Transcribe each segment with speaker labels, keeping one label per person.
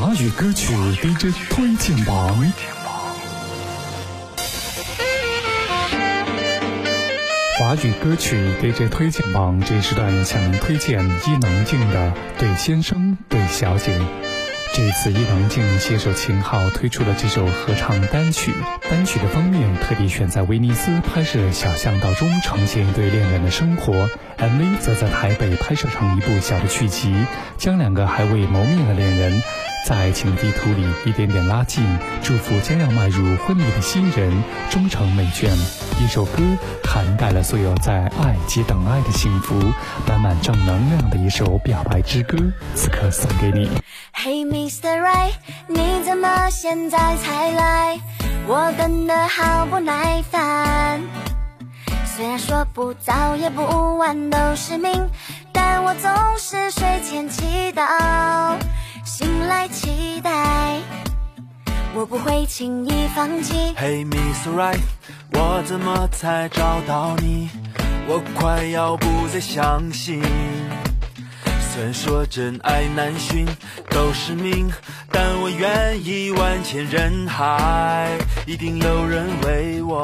Speaker 1: 华语歌曲 DJ 推荐榜。华语歌曲 DJ 推荐榜这一时段向您推荐伊能静的《对先生对小姐》。这次伊能静携手秦昊推出了这首合唱单曲，单曲的封面特地选在威尼斯拍摄小巷道中，呈现一对恋人的生活；MV 则在台北拍摄成一部小的剧集，将两个还未谋面的恋人在爱情地图里一点点拉近，祝福将要迈入婚礼的新人终成美眷。一首歌涵盖了所有在爱及等爱的幸福，满满正能量的一首表白之歌，此刻送给你。
Speaker 2: Hey Mr. Right，你怎么现在才来？我等得好不耐烦。虽然说不早也不晚都是命，但我总是睡前祈祷，我不会轻易放弃。
Speaker 3: Hey Miss Right，我怎么才找到你？我快要不再相信。虽然说真爱难寻，都是命，但我愿意万千人海，一定有人为我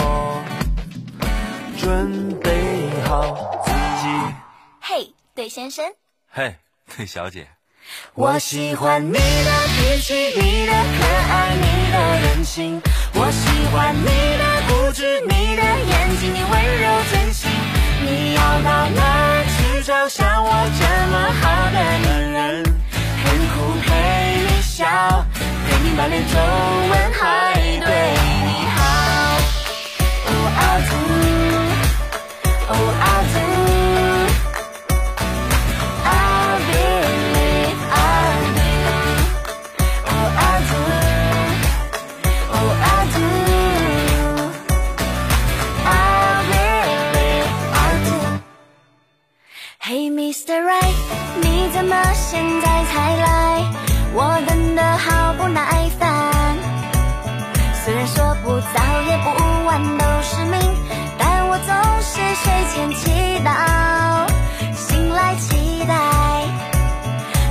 Speaker 3: 准备好自己。
Speaker 2: 嘿，对先生，
Speaker 3: 嘿，嘿，小姐，
Speaker 2: 我喜欢你的脾气，你的可爱，你的任性。我喜欢你的固执，你的眼睛，你温柔真心。你要到哪去找像我这么好的女人？陪你哭，陪你笑，陪你满脸皱纹，还对 Hey Mr. Right，你怎么现在才来？我等得好不耐烦。虽然说不早也不晚都是命，但我总是睡前祈祷，醒来期待，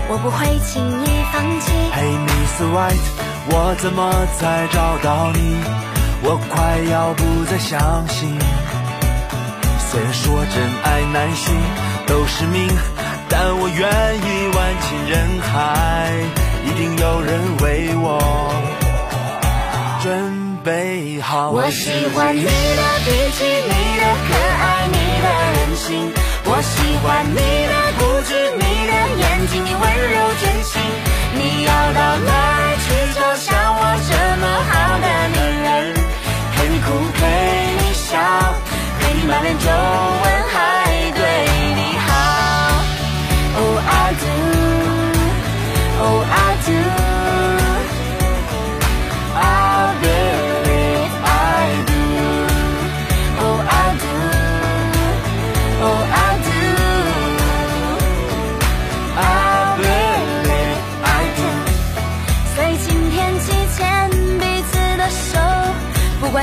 Speaker 2: 我不会轻易放弃。
Speaker 3: Hey Mr. Right，我怎么才找到你？我快要不再相信。虽然说真爱难寻，都是命，但我愿意万千人海，一定有人为我准备好。
Speaker 2: 我喜欢你的脾气，你的可爱，你的任性。我喜欢你的固执，你的眼睛，你温柔真心。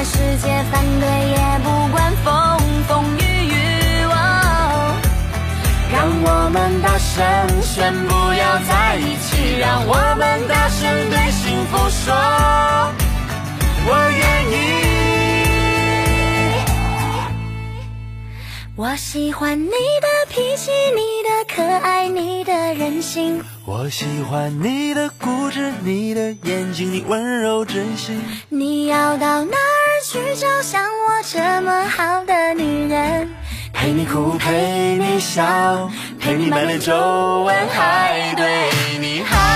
Speaker 2: 管世界反对，也不管风风雨雨。哦让我们大声宣布要在一起，让我们大声对幸福说，我愿意。我喜欢你的脾气，你的可爱，你的任性。
Speaker 3: 我喜欢你的固执，你的眼睛，你温柔真心。
Speaker 2: 你要到哪儿去找像我这么好的女人？
Speaker 3: 陪你哭，陪你笑，陪你满脸皱纹，还对你好。